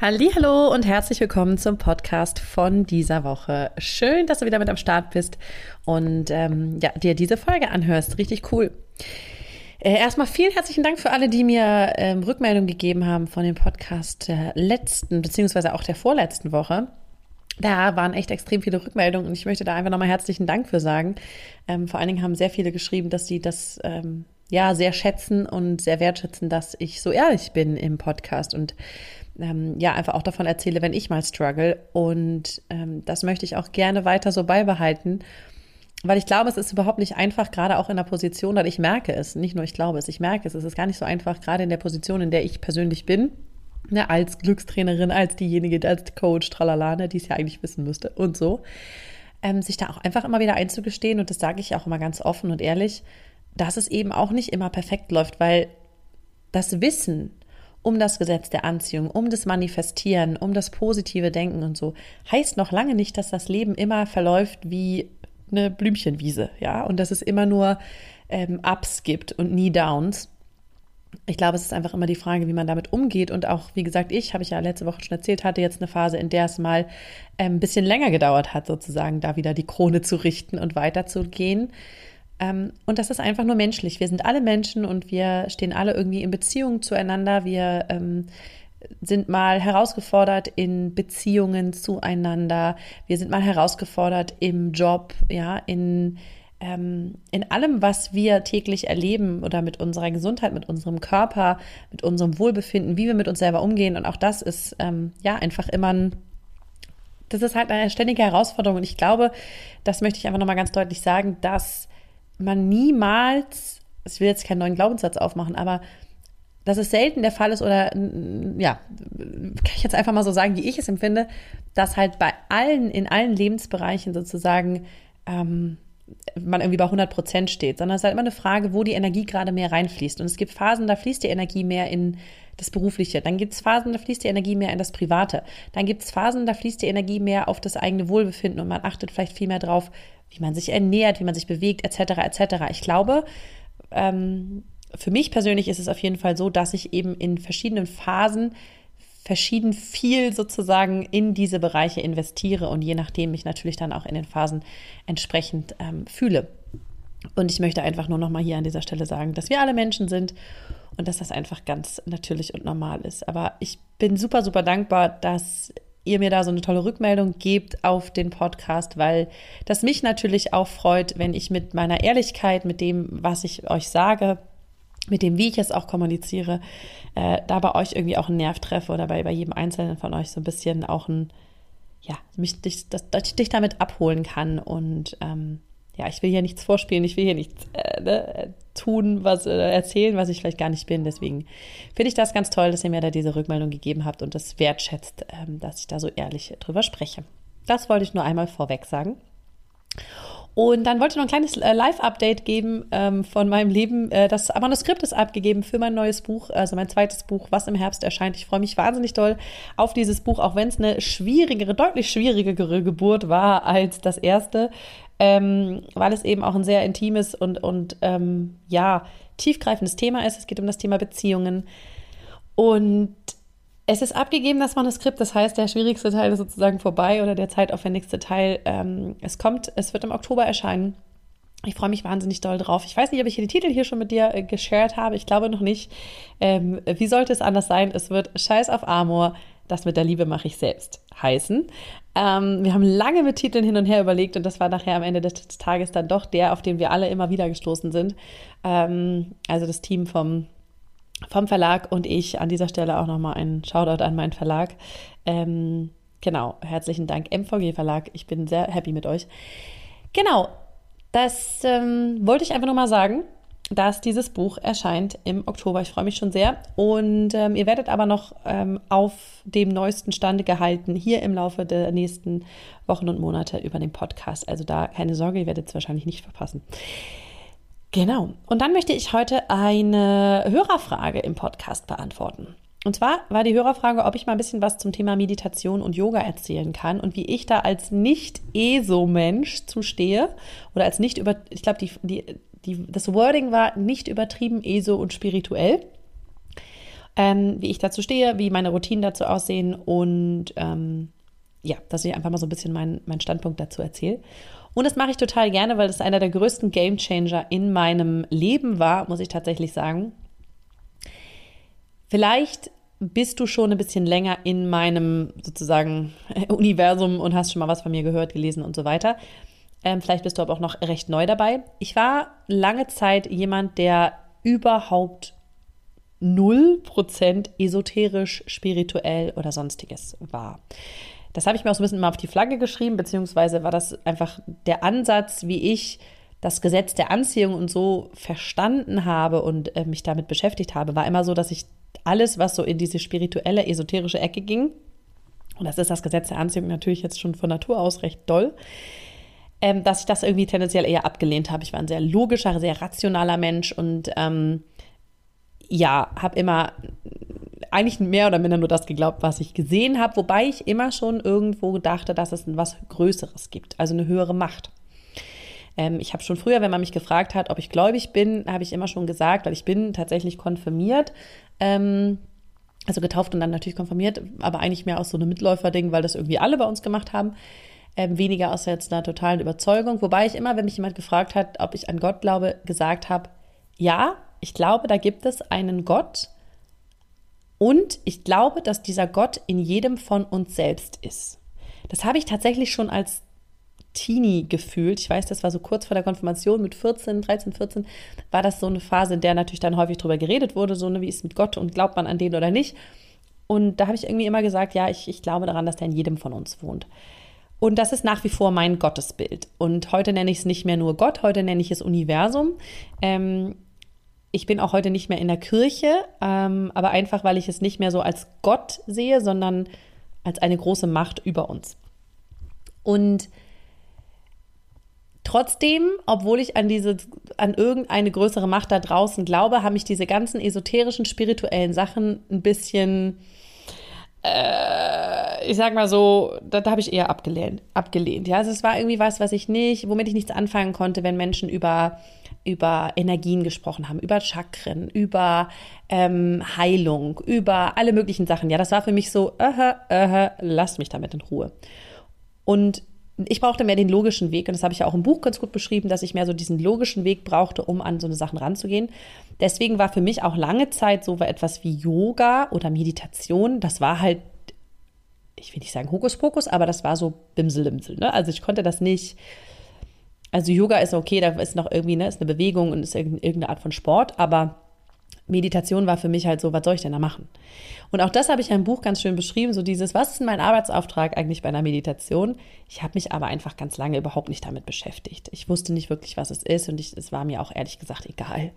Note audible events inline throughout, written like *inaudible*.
Hallo und herzlich willkommen zum Podcast von dieser Woche. Schön, dass du wieder mit am Start bist und ähm, ja, dir diese Folge anhörst. Richtig cool. Äh, erstmal vielen herzlichen Dank für alle, die mir ähm, Rückmeldung gegeben haben von dem Podcast der letzten beziehungsweise auch der vorletzten Woche. Da waren echt extrem viele Rückmeldungen und ich möchte da einfach nochmal herzlichen Dank für sagen. Ähm, vor allen Dingen haben sehr viele geschrieben, dass sie das ähm, ja sehr schätzen und sehr wertschätzen, dass ich so ehrlich bin im Podcast und ähm, ja einfach auch davon erzähle, wenn ich mal struggle. Und ähm, das möchte ich auch gerne weiter so beibehalten. Weil ich glaube, es ist überhaupt nicht einfach, gerade auch in der Position, weil ich merke es, nicht nur ich glaube es, ich merke es, es ist gar nicht so einfach, gerade in der Position, in der ich persönlich bin, ne, als Glückstrainerin, als diejenige, als Coach, tralala, ne, die es ja eigentlich wissen müsste und so, ähm, sich da auch einfach immer wieder einzugestehen und das sage ich auch immer ganz offen und ehrlich, dass es eben auch nicht immer perfekt läuft, weil das Wissen um das Gesetz der Anziehung, um das Manifestieren, um das positive Denken und so, heißt noch lange nicht, dass das Leben immer verläuft wie eine Blümchenwiese, ja, und dass es immer nur ähm, Ups gibt und nie Downs. Ich glaube, es ist einfach immer die Frage, wie man damit umgeht. Und auch, wie gesagt, ich, habe ich ja letzte Woche schon erzählt, hatte jetzt eine Phase, in der es mal ähm, ein bisschen länger gedauert hat, sozusagen, da wieder die Krone zu richten und weiterzugehen. Ähm, und das ist einfach nur menschlich. Wir sind alle Menschen und wir stehen alle irgendwie in Beziehung zueinander. Wir ähm, sind mal herausgefordert in Beziehungen zueinander. Wir sind mal herausgefordert im Job, ja, in, ähm, in allem, was wir täglich erleben oder mit unserer Gesundheit, mit unserem Körper, mit unserem Wohlbefinden, wie wir mit uns selber umgehen. Und auch das ist ähm, ja einfach immer ein das ist halt eine ständige Herausforderung. Und ich glaube, das möchte ich einfach nochmal ganz deutlich sagen, dass man niemals, ich will jetzt keinen neuen Glaubenssatz aufmachen, aber dass es selten der Fall ist oder ja, kann ich jetzt einfach mal so sagen, wie ich es empfinde, dass halt bei allen, in allen Lebensbereichen sozusagen ähm, man irgendwie bei 100 Prozent steht, sondern es ist halt immer eine Frage, wo die Energie gerade mehr reinfließt. Und es gibt Phasen, da fließt die Energie mehr in das Berufliche. Dann gibt es Phasen, da fließt die Energie mehr in das Private. Dann gibt es Phasen, da fließt die Energie mehr auf das eigene Wohlbefinden und man achtet vielleicht viel mehr drauf, wie man sich ernährt, wie man sich bewegt, etc. etc. Ich glaube, ähm, für mich persönlich ist es auf jeden Fall so, dass ich eben in verschiedenen Phasen verschieden viel sozusagen in diese Bereiche investiere und je nachdem mich natürlich dann auch in den Phasen entsprechend ähm, fühle. Und ich möchte einfach nur noch mal hier an dieser Stelle sagen, dass wir alle Menschen sind und dass das einfach ganz natürlich und normal ist. Aber ich bin super, super dankbar, dass ihr mir da so eine tolle Rückmeldung gebt auf den Podcast, weil das mich natürlich auch freut, wenn ich mit meiner Ehrlichkeit, mit dem, was ich euch sage, mit dem, wie ich es auch kommuniziere, äh, da bei euch irgendwie auch einen Nerv treffe oder bei, bei jedem Einzelnen von euch so ein bisschen auch ein, ja, mich, dich, dass, dass ich dich damit abholen kann und ähm, ja, ich will hier nichts vorspielen, ich will hier nichts äh, ne, tun, was äh, erzählen, was ich vielleicht gar nicht bin. Deswegen finde ich das ganz toll, dass ihr mir da diese Rückmeldung gegeben habt und das wertschätzt, ähm, dass ich da so ehrlich drüber spreche. Das wollte ich nur einmal vorweg sagen. Und dann wollte ich noch ein kleines äh, Live-Update geben ähm, von meinem Leben. Äh, das Manuskript ist abgegeben für mein neues Buch, also mein zweites Buch, was im Herbst erscheint. Ich freue mich wahnsinnig doll auf dieses Buch, auch wenn es eine schwierigere, deutlich schwierigere Geburt war als das erste, ähm, weil es eben auch ein sehr intimes und, und ähm, ja, tiefgreifendes Thema ist. Es geht um das Thema Beziehungen. Und es ist abgegeben, das Manuskript, das heißt, der schwierigste Teil ist sozusagen vorbei oder der zeitaufwendigste Teil. Ähm, es kommt, es wird im Oktober erscheinen. Ich freue mich wahnsinnig doll drauf. Ich weiß nicht, ob ich den Titel hier schon mit dir äh, geshared habe. Ich glaube noch nicht. Ähm, wie sollte es anders sein? Es wird Scheiß auf Amor. Das mit der Liebe mache ich selbst heißen. Ähm, wir haben lange mit Titeln hin und her überlegt und das war nachher am Ende des Tages dann doch der, auf den wir alle immer wieder gestoßen sind. Ähm, also das Team vom vom Verlag und ich an dieser Stelle auch nochmal einen Shoutout an meinen Verlag. Ähm, genau, herzlichen Dank, MVG Verlag. Ich bin sehr happy mit euch. Genau, das ähm, wollte ich einfach nochmal sagen, dass dieses Buch erscheint im Oktober. Ich freue mich schon sehr. Und ähm, ihr werdet aber noch ähm, auf dem neuesten Stande gehalten, hier im Laufe der nächsten Wochen und Monate über den Podcast. Also da keine Sorge, ihr werdet es wahrscheinlich nicht verpassen. Genau. Und dann möchte ich heute eine Hörerfrage im Podcast beantworten. Und zwar war die Hörerfrage, ob ich mal ein bisschen was zum Thema Meditation und Yoga erzählen kann und wie ich da als nicht-ESO-Mensch zustehe oder als nicht über, ich glaube, die, die, die, das Wording war nicht übertrieben ESO und spirituell. Ähm, wie ich dazu stehe, wie meine Routinen dazu aussehen und ähm, ja, dass ich einfach mal so ein bisschen meinen mein Standpunkt dazu erzähle. Und das mache ich total gerne, weil das einer der größten Game Changer in meinem Leben war, muss ich tatsächlich sagen. Vielleicht bist du schon ein bisschen länger in meinem sozusagen *laughs* Universum und hast schon mal was von mir gehört, gelesen und so weiter. Ähm, vielleicht bist du aber auch noch recht neu dabei. Ich war lange Zeit jemand, der überhaupt 0% esoterisch, spirituell oder sonstiges war. Das habe ich mir auch so ein bisschen mal auf die Flagge geschrieben, beziehungsweise war das einfach der Ansatz, wie ich das Gesetz der Anziehung und so verstanden habe und äh, mich damit beschäftigt habe, war immer so, dass ich alles, was so in diese spirituelle, esoterische Ecke ging, und das ist das Gesetz der Anziehung natürlich jetzt schon von Natur aus recht doll, ähm, dass ich das irgendwie tendenziell eher abgelehnt habe. Ich war ein sehr logischer, sehr rationaler Mensch und ähm, ja, habe immer eigentlich mehr oder minder nur das geglaubt, was ich gesehen habe, wobei ich immer schon irgendwo dachte, dass es was Größeres gibt, also eine höhere Macht. Ähm, ich habe schon früher, wenn man mich gefragt hat, ob ich gläubig bin, habe ich immer schon gesagt, weil ich bin tatsächlich konfirmiert. Ähm, also getauft und dann natürlich konfirmiert, aber eigentlich mehr aus so einem Mitläuferding, weil das irgendwie alle bei uns gemacht haben. Ähm, weniger aus jetzt einer totalen Überzeugung. Wobei ich immer, wenn mich jemand gefragt hat, ob ich an Gott glaube, gesagt habe, ja, ich glaube, da gibt es einen Gott. Und ich glaube, dass dieser Gott in jedem von uns selbst ist. Das habe ich tatsächlich schon als Teenie gefühlt. Ich weiß, das war so kurz vor der Konfirmation mit 14, 13, 14, war das so eine Phase, in der natürlich dann häufig drüber geredet wurde, so eine, wie ist mit Gott und glaubt man an den oder nicht. Und da habe ich irgendwie immer gesagt, ja, ich, ich glaube daran, dass der in jedem von uns wohnt. Und das ist nach wie vor mein Gottesbild. Und heute nenne ich es nicht mehr nur Gott, heute nenne ich es Universum. Ähm, ich bin auch heute nicht mehr in der Kirche, ähm, aber einfach, weil ich es nicht mehr so als Gott sehe, sondern als eine große Macht über uns. Und Trotzdem, obwohl ich an diese, an irgendeine größere Macht da draußen glaube, haben mich diese ganzen esoterischen, spirituellen Sachen ein bisschen, ich sag mal so, da, da habe ich eher abgelehnt, abgelehnt. Ja, also es war irgendwie was, was ich nicht, womit ich nichts anfangen konnte, wenn Menschen über über Energien gesprochen haben, über Chakren, über ähm, Heilung, über alle möglichen Sachen. Ja, das war für mich so, uh, uh, lasst mich damit in Ruhe. Und ich brauchte mehr den logischen Weg und das habe ich ja auch im Buch ganz gut beschrieben, dass ich mehr so diesen logischen Weg brauchte, um an so eine Sachen ranzugehen. Deswegen war für mich auch lange Zeit so etwas wie Yoga oder Meditation, das war halt, ich will nicht sagen Hokuspokus, aber das war so Bimselimsel. Ne? Also ich konnte das nicht. Also Yoga ist okay, da ist noch irgendwie, ne, ist eine Bewegung und ist irgendeine Art von Sport, aber Meditation war für mich halt so, was soll ich denn da machen? Und auch das habe ich in einem Buch ganz schön beschrieben, so dieses, was ist mein Arbeitsauftrag eigentlich bei einer Meditation? Ich habe mich aber einfach ganz lange überhaupt nicht damit beschäftigt. Ich wusste nicht wirklich, was es ist und ich, es war mir auch ehrlich gesagt egal.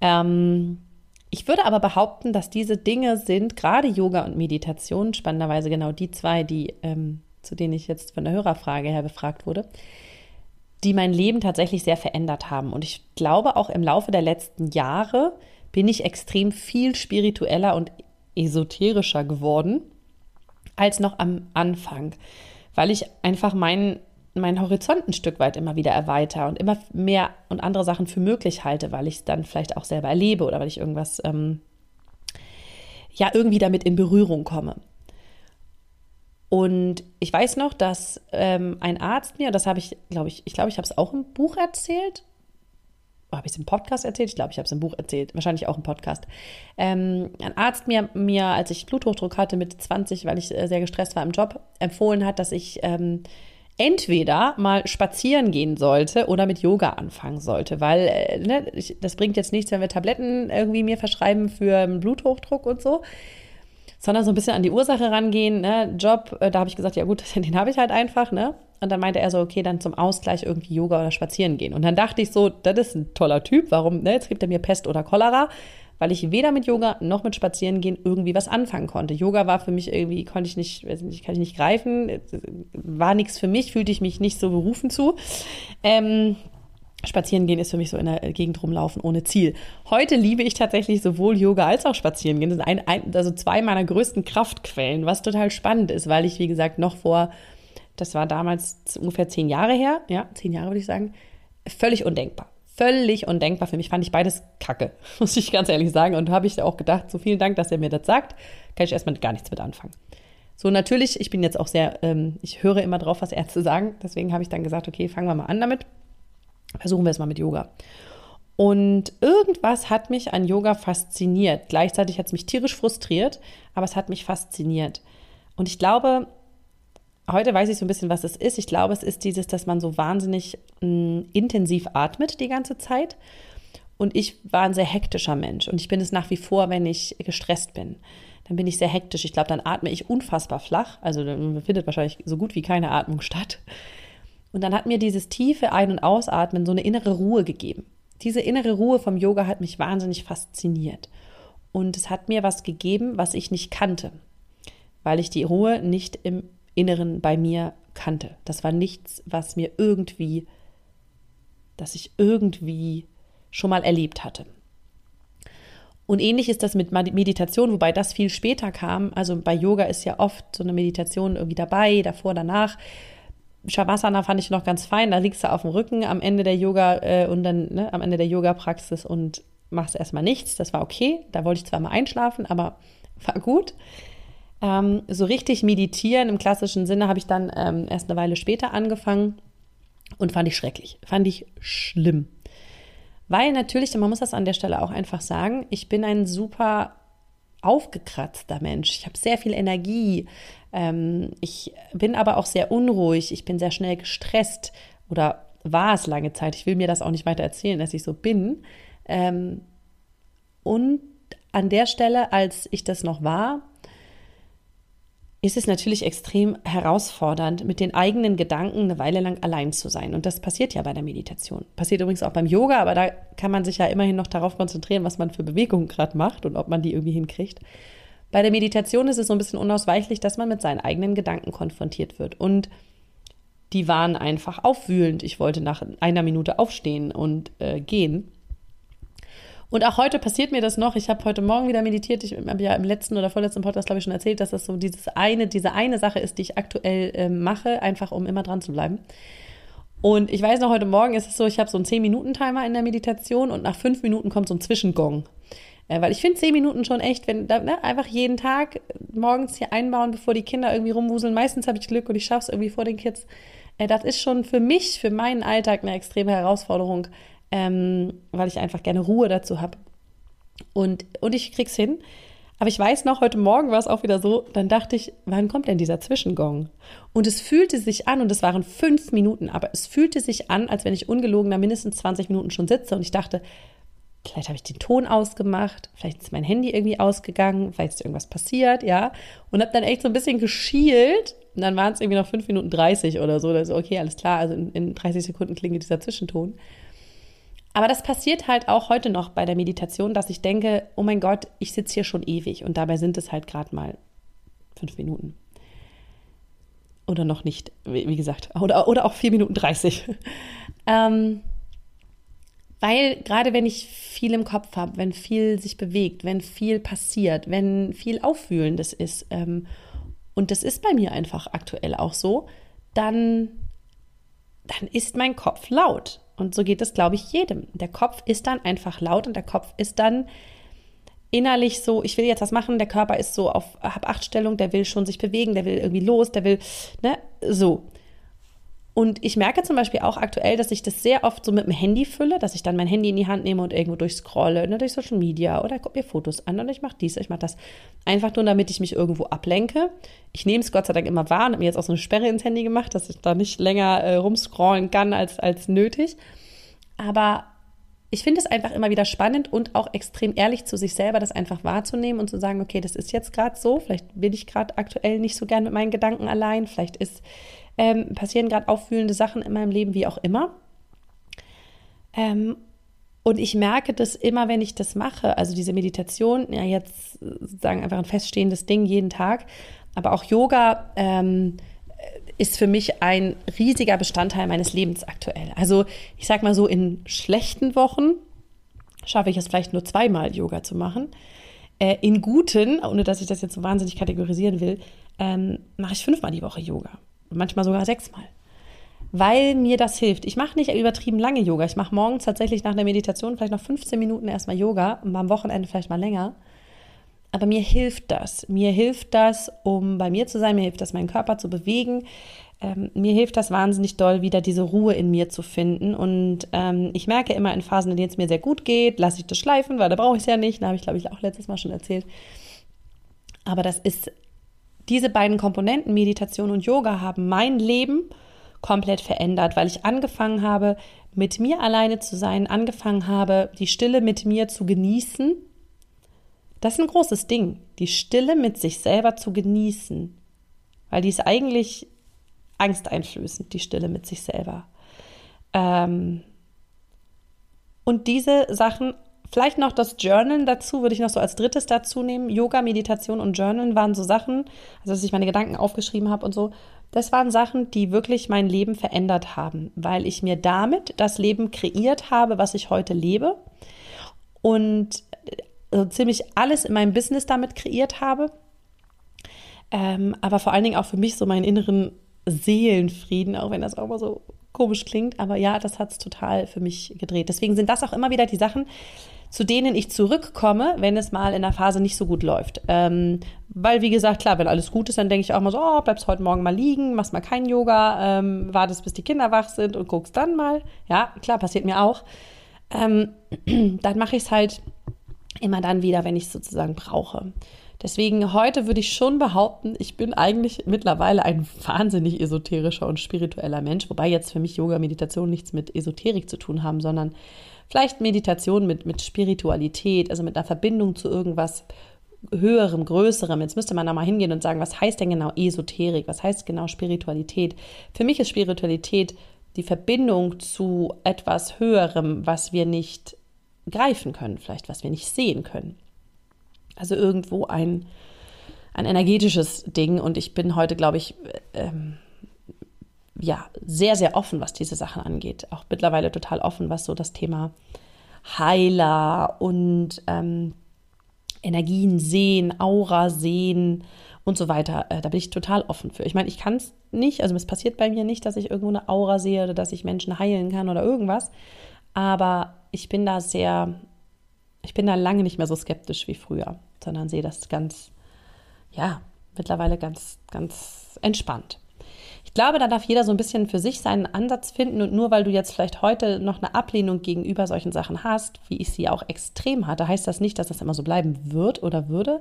Ähm, ich würde aber behaupten, dass diese Dinge sind, gerade Yoga und Meditation, spannenderweise genau die zwei, die, ähm, zu denen ich jetzt von der Hörerfrage her befragt wurde, die mein Leben tatsächlich sehr verändert haben. Und ich glaube auch im Laufe der letzten Jahre, bin ich extrem viel spiritueller und esoterischer geworden als noch am Anfang, weil ich einfach meinen meinen Horizont ein Stück weit immer wieder erweitere und immer mehr und andere Sachen für möglich halte, weil ich es dann vielleicht auch selber erlebe oder weil ich irgendwas ähm, ja irgendwie damit in Berührung komme. Und ich weiß noch, dass ähm, ein Arzt mir, das habe ich, glaube ich, ich glaube, ich habe es auch im Buch erzählt, habe ich es im Podcast erzählt? Ich glaube, ich habe es im Buch erzählt, wahrscheinlich auch im Podcast. Ähm, ein Arzt mir, mir, als ich Bluthochdruck hatte mit 20, weil ich äh, sehr gestresst war im Job, empfohlen hat, dass ich ähm, entweder mal spazieren gehen sollte oder mit Yoga anfangen sollte, weil äh, ne, ich, das bringt jetzt nichts, wenn wir Tabletten irgendwie mir verschreiben für Bluthochdruck und so, sondern so ein bisschen an die Ursache rangehen. Ne? Job, äh, da habe ich gesagt, ja gut, *laughs* den habe ich halt einfach, ne? Und dann meinte er so, okay, dann zum Ausgleich irgendwie Yoga oder spazieren gehen. Und dann dachte ich so, das ist ein toller Typ. Warum? Ne? Jetzt gibt er mir Pest oder Cholera, weil ich weder mit Yoga noch mit Spazieren gehen irgendwie was anfangen konnte. Yoga war für mich irgendwie, konnte ich nicht, weiß nicht kann ich nicht greifen, war nichts für mich, fühlte ich mich nicht so berufen zu. Ähm, Spazieren gehen ist für mich so in der Gegend rumlaufen ohne Ziel. Heute liebe ich tatsächlich sowohl Yoga als auch Spazieren gehen. Das sind ein, ein, also zwei meiner größten Kraftquellen, was total spannend ist, weil ich, wie gesagt, noch vor, das war damals ungefähr zehn Jahre her, ja, zehn Jahre würde ich sagen, völlig undenkbar. Völlig undenkbar für mich. Fand ich beides kacke, *laughs* muss ich ganz ehrlich sagen. Und habe ich auch gedacht, so vielen Dank, dass er mir das sagt, kann ich erstmal gar nichts mit anfangen. So, natürlich, ich bin jetzt auch sehr, ähm, ich höre immer drauf, was Ärzte sagen. Deswegen habe ich dann gesagt, okay, fangen wir mal an damit. Versuchen wir es mal mit Yoga. Und irgendwas hat mich an Yoga fasziniert. Gleichzeitig hat es mich tierisch frustriert, aber es hat mich fasziniert. Und ich glaube, heute weiß ich so ein bisschen, was es ist. Ich glaube, es ist dieses, dass man so wahnsinnig mh, mm, intensiv atmet die ganze Zeit. Und ich war ein sehr hektischer Mensch. Und ich bin es nach wie vor, wenn ich gestresst bin. Dann bin ich sehr hektisch. Ich glaube, dann atme ich unfassbar flach. Also dann findet wahrscheinlich so gut wie keine Atmung statt. Und dann hat mir dieses tiefe Ein- und Ausatmen so eine innere Ruhe gegeben. Diese innere Ruhe vom Yoga hat mich wahnsinnig fasziniert. Und es hat mir was gegeben, was ich nicht kannte, weil ich die Ruhe nicht im Inneren bei mir kannte. Das war nichts, was mir irgendwie, dass ich irgendwie schon mal erlebt hatte. Und ähnlich ist das mit Meditation, wobei das viel später kam. Also bei Yoga ist ja oft so eine Meditation irgendwie dabei, davor, danach. Shavasana fand ich noch ganz fein. Da liegst du auf dem Rücken am Ende der Yoga äh, und dann ne, am Ende der Yoga-Praxis und machst erstmal nichts. Das war okay. Da wollte ich zwar mal einschlafen, aber *laughs* war gut. Ähm, so richtig meditieren im klassischen Sinne habe ich dann ähm, erst eine Weile später angefangen und fand ich schrecklich. Fand ich schlimm. Weil natürlich, man muss das an der Stelle auch einfach sagen, ich bin ein super aufgekratzter Mensch. Ich habe sehr viel Energie. Ähm, ich bin aber auch sehr unruhig. Ich bin sehr schnell gestresst oder war es lange Zeit. Ich will mir das auch nicht weiter erzählen, dass ich so bin. Ähm, und an der Stelle, als ich das noch war, ist es natürlich extrem herausfordernd, mit den eigenen Gedanken eine Weile lang allein zu sein. Und das passiert ja bei der Meditation. Passiert übrigens auch beim Yoga, aber da kann man sich ja immerhin noch darauf konzentrieren, was man für Bewegungen gerade macht und ob man die irgendwie hinkriegt. Bei der Meditation ist es so ein bisschen unausweichlich, dass man mit seinen eigenen Gedanken konfrontiert wird. Und die waren einfach aufwühlend. Ich wollte nach einer Minute aufstehen und äh, gehen. Und auch heute passiert mir das noch. Ich habe heute Morgen wieder meditiert. Ich habe ja im letzten oder vorletzten Podcast, glaube ich, schon erzählt, dass das so dieses eine, diese eine Sache ist, die ich aktuell äh, mache, einfach um immer dran zu bleiben. Und ich weiß noch, heute Morgen ist es so, ich habe so einen 10-Minuten-Timer in der Meditation und nach fünf Minuten kommt so ein Zwischengong. Äh, weil ich finde 10 Minuten schon echt, wenn ne, einfach jeden Tag morgens hier einbauen, bevor die Kinder irgendwie rumwuseln. Meistens habe ich Glück und ich schaffe es irgendwie vor den Kids. Äh, das ist schon für mich, für meinen Alltag eine extreme Herausforderung, ähm, weil ich einfach gerne Ruhe dazu habe. Und, und ich krieg's hin. Aber ich weiß noch, heute Morgen war es auch wieder so, dann dachte ich, wann kommt denn dieser Zwischengong? Und es fühlte sich an, und es waren fünf Minuten, aber es fühlte sich an, als wenn ich ungelogen da mindestens 20 Minuten schon sitze. Und ich dachte, vielleicht habe ich den Ton ausgemacht, vielleicht ist mein Handy irgendwie ausgegangen, vielleicht ist irgendwas passiert, ja. Und habe dann echt so ein bisschen geschielt. Und dann waren es irgendwie noch fünf Minuten 30 oder so. Also, okay, alles klar, also in, in 30 Sekunden klingelt dieser Zwischenton. Aber das passiert halt auch heute noch bei der Meditation, dass ich denke, oh mein Gott, ich sitze hier schon ewig und dabei sind es halt gerade mal fünf Minuten. Oder noch nicht, wie gesagt, oder, oder auch vier Minuten 30. *laughs* ähm, weil gerade wenn ich viel im Kopf habe, wenn viel sich bewegt, wenn viel passiert, wenn viel Aufwühlendes ist, ähm, und das ist bei mir einfach aktuell auch so, dann, dann ist mein Kopf laut. Und so geht es, glaube ich, jedem. Der Kopf ist dann einfach laut und der Kopf ist dann innerlich so, ich will jetzt was machen, der Körper ist so auf Hab-Acht-Stellung, der will schon sich bewegen, der will irgendwie los, der will, ne, so. Und ich merke zum Beispiel auch aktuell, dass ich das sehr oft so mit dem Handy fülle, dass ich dann mein Handy in die Hand nehme und irgendwo durchscrolle, ne, durch Social Media oder gucke mir Fotos an und ich mache dies, ich mache das. Einfach nur, damit ich mich irgendwo ablenke. Ich nehme es Gott sei Dank immer wahr und habe mir jetzt auch so eine Sperre ins Handy gemacht, dass ich da nicht länger äh, rumscrollen kann als, als nötig. Aber ich finde es einfach immer wieder spannend und auch extrem ehrlich zu sich selber, das einfach wahrzunehmen und zu sagen, okay, das ist jetzt gerade so, vielleicht bin ich gerade aktuell nicht so gern mit meinen Gedanken allein, vielleicht ist ähm, passieren gerade auffühlende Sachen in meinem Leben, wie auch immer. Ähm, und ich merke das immer, wenn ich das mache, also diese Meditation, ja jetzt sagen einfach ein feststehendes Ding jeden Tag, aber auch Yoga, ähm, ist für mich ein riesiger Bestandteil meines Lebens aktuell. Also ich sag mal so, in schlechten Wochen schaffe ich es vielleicht nur zweimal Yoga zu machen. Äh, in guten, ohne dass ich das jetzt so wahnsinnig kategorisieren will, ähm, mache ich fünfmal die Woche Yoga. Manchmal sogar sechsmal. Weil mir das hilft. Ich mache nicht übertrieben lange Yoga. Ich mache morgens tatsächlich nach der Meditation vielleicht noch 15 Minuten erstmal Yoga und am Wochenende vielleicht mal länger. Aber mir hilft das. Mir hilft das, um bei mir zu sein. Mir hilft das, meinen Körper zu bewegen. Ähm, mir hilft das wahnsinnig doll, wieder diese Ruhe in mir zu finden. Und ähm, ich merke immer in Phasen, in denen es mir sehr gut geht, lasse ich das schleifen, weil da brauche ich es ja nicht. Da habe ich, glaube ich, auch letztes Mal schon erzählt. Aber das ist, diese beiden Komponenten, Meditation und Yoga, haben mein Leben komplett verändert, weil ich angefangen habe, mit mir alleine zu sein, angefangen habe, die Stille mit mir zu genießen das ist ein großes Ding, die Stille mit sich selber zu genießen, weil die ist eigentlich angsteinflößend, die Stille mit sich selber. Ähm und diese Sachen, vielleicht noch das Journalen dazu, würde ich noch so als drittes dazu nehmen. Yoga, Meditation und Journalen waren so Sachen, also dass ich meine Gedanken aufgeschrieben habe und so. Das waren Sachen, die wirklich mein Leben verändert haben, weil ich mir damit das Leben kreiert habe, was ich heute lebe. Und also ziemlich alles in meinem Business damit kreiert habe. Ähm, aber vor allen Dingen auch für mich so meinen inneren Seelenfrieden, auch wenn das auch mal so komisch klingt. Aber ja, das hat es total für mich gedreht. Deswegen sind das auch immer wieder die Sachen, zu denen ich zurückkomme, wenn es mal in der Phase nicht so gut läuft. Ähm, weil, wie gesagt, klar, wenn alles gut ist, dann denke ich auch mal so, oh, bleibst heute Morgen mal liegen, machst mal kein Yoga, ähm, wartest, bis die Kinder wach sind und guckst dann mal. Ja, klar, passiert mir auch. Ähm, *clears throat* dann mache ich es halt immer dann wieder, wenn ich es sozusagen brauche. Deswegen heute würde ich schon behaupten, ich bin eigentlich mittlerweile ein wahnsinnig esoterischer und spiritueller Mensch, wobei jetzt für mich Yoga, Meditation nichts mit Esoterik zu tun haben, sondern vielleicht Meditation mit, mit Spiritualität, also mit einer Verbindung zu irgendwas höherem, größerem. Jetzt müsste man da mal hingehen und sagen, was heißt denn genau Esoterik? Was heißt genau Spiritualität? Für mich ist Spiritualität die Verbindung zu etwas Höherem, was wir nicht greifen können, vielleicht was wir nicht sehen können. Also irgendwo ein, ein energetisches Ding und ich bin heute, glaube ich, ähm, ja, sehr, sehr offen, was diese Sachen angeht. Auch mittlerweile total offen, was so das Thema Heiler und ähm, Energien sehen, Aura sehen und so weiter. Äh, da bin ich total offen für. Ich meine, ich kann es nicht, also es passiert bei mir nicht, dass ich irgendwo eine Aura sehe oder dass ich Menschen heilen kann oder irgendwas. Aber ich bin da sehr, ich bin da lange nicht mehr so skeptisch wie früher, sondern sehe das ganz, ja, mittlerweile ganz, ganz entspannt. Ich glaube, da darf jeder so ein bisschen für sich seinen Ansatz finden und nur weil du jetzt vielleicht heute noch eine Ablehnung gegenüber solchen Sachen hast, wie ich sie auch extrem hatte, heißt das nicht, dass das immer so bleiben wird oder würde.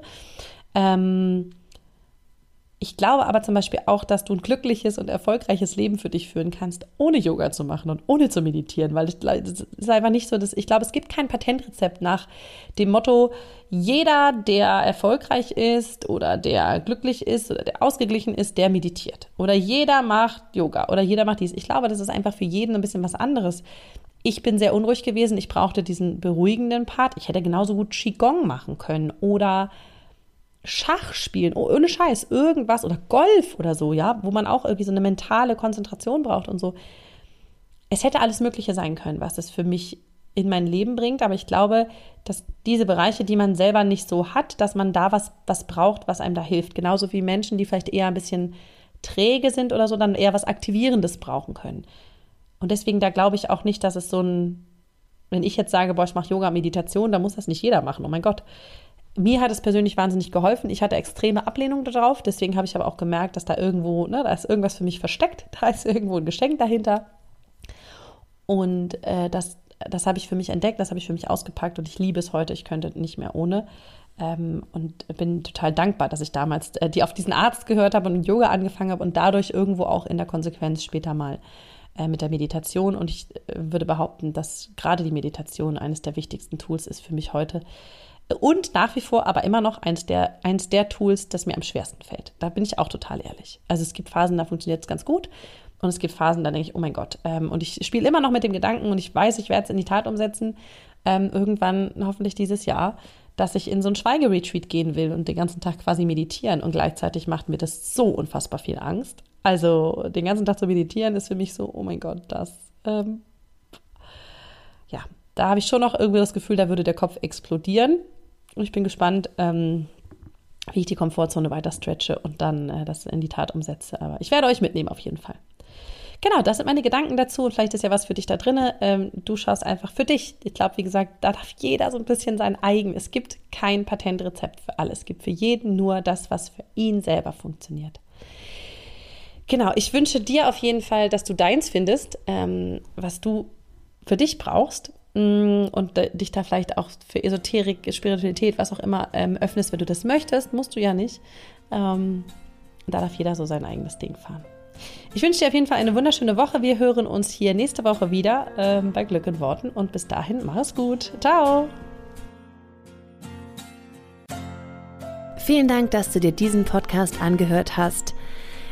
Ähm, ich glaube aber zum Beispiel auch, dass du ein glückliches und erfolgreiches Leben für dich führen kannst, ohne Yoga zu machen und ohne zu meditieren, weil es ist einfach nicht so, dass ich glaube, es gibt kein Patentrezept nach dem Motto, jeder, der erfolgreich ist oder der glücklich ist oder der ausgeglichen ist, der meditiert. Oder jeder macht Yoga oder jeder macht dies. Ich glaube, das ist einfach für jeden ein bisschen was anderes. Ich bin sehr unruhig gewesen. Ich brauchte diesen beruhigenden Part. Ich hätte genauso gut Qigong machen können oder Schach spielen, oh, ohne Scheiß, irgendwas oder Golf oder so, ja, wo man auch irgendwie so eine mentale Konzentration braucht und so. Es hätte alles Mögliche sein können, was es für mich in mein Leben bringt, aber ich glaube, dass diese Bereiche, die man selber nicht so hat, dass man da was, was braucht, was einem da hilft. Genauso wie Menschen, die vielleicht eher ein bisschen träge sind oder so, dann eher was Aktivierendes brauchen können. Und deswegen, da glaube ich auch nicht, dass es so ein, wenn ich jetzt sage, boah, ich mache Yoga, Meditation, dann muss das nicht jeder machen. Oh mein Gott mir hat es persönlich wahnsinnig geholfen. Ich hatte extreme Ablehnung darauf, deswegen habe ich aber auch gemerkt, dass da irgendwo, ne, da ist irgendwas für mich versteckt, *laughs* da ist irgendwo ein Geschenk dahinter. Und äh, das, das habe ich für mich entdeckt, das habe ich für mich ausgepackt und ich liebe es heute. Ich könnte nicht mehr ohne. Ähm, und bin total dankbar, dass ich damals äh, die auf diesen Arzt gehört habe und Yoga angefangen habe und dadurch irgendwo auch in der Konsequenz später mal äh, mit der Meditation. Und ich äh, würde behaupten, dass gerade die Meditation eines der wichtigsten Tools ist für mich heute und nach wie vor aber immer noch eins der, eins der Tools, das mir am schwersten fällt. Da bin ich auch total ehrlich. Also es gibt Phasen, da funktioniert es ganz gut. Und es gibt Phasen, da denke ich, oh mein Gott. Ähm, und ich spiele immer noch mit dem Gedanken und ich weiß, ich werde es in die Tat umsetzen. Ähm, irgendwann, hoffentlich dieses Jahr, dass ich in so ein Schweigeretreat gehen will und den ganzen Tag quasi meditieren. Und gleichzeitig macht mir das so unfassbar viel Angst. Also den ganzen Tag zu meditieren ist für mich so, oh mein Gott, das, ähm, ja, da habe ich schon noch irgendwie das Gefühl, da würde der Kopf explodieren. Und ich bin gespannt, ähm, wie ich die Komfortzone weiter stretche und dann äh, das in die Tat umsetze. Aber ich werde euch mitnehmen auf jeden Fall. Genau, das sind meine Gedanken dazu und vielleicht ist ja was für dich da drin. Ähm, du schaust einfach für dich. Ich glaube, wie gesagt, da darf jeder so ein bisschen sein eigen. Es gibt kein Patentrezept für alles. Es gibt für jeden nur das, was für ihn selber funktioniert. Genau, ich wünsche dir auf jeden Fall, dass du deins findest, ähm, was du für dich brauchst und dich da vielleicht auch für Esoterik, Spiritualität, was auch immer ähm, öffnest, wenn du das möchtest. Musst du ja nicht. Ähm, da darf jeder so sein eigenes Ding fahren. Ich wünsche dir auf jeden Fall eine wunderschöne Woche. Wir hören uns hier nächste Woche wieder ähm, bei Glück in Worten und bis dahin, mach es gut. Ciao! Vielen Dank, dass du dir diesen Podcast angehört hast.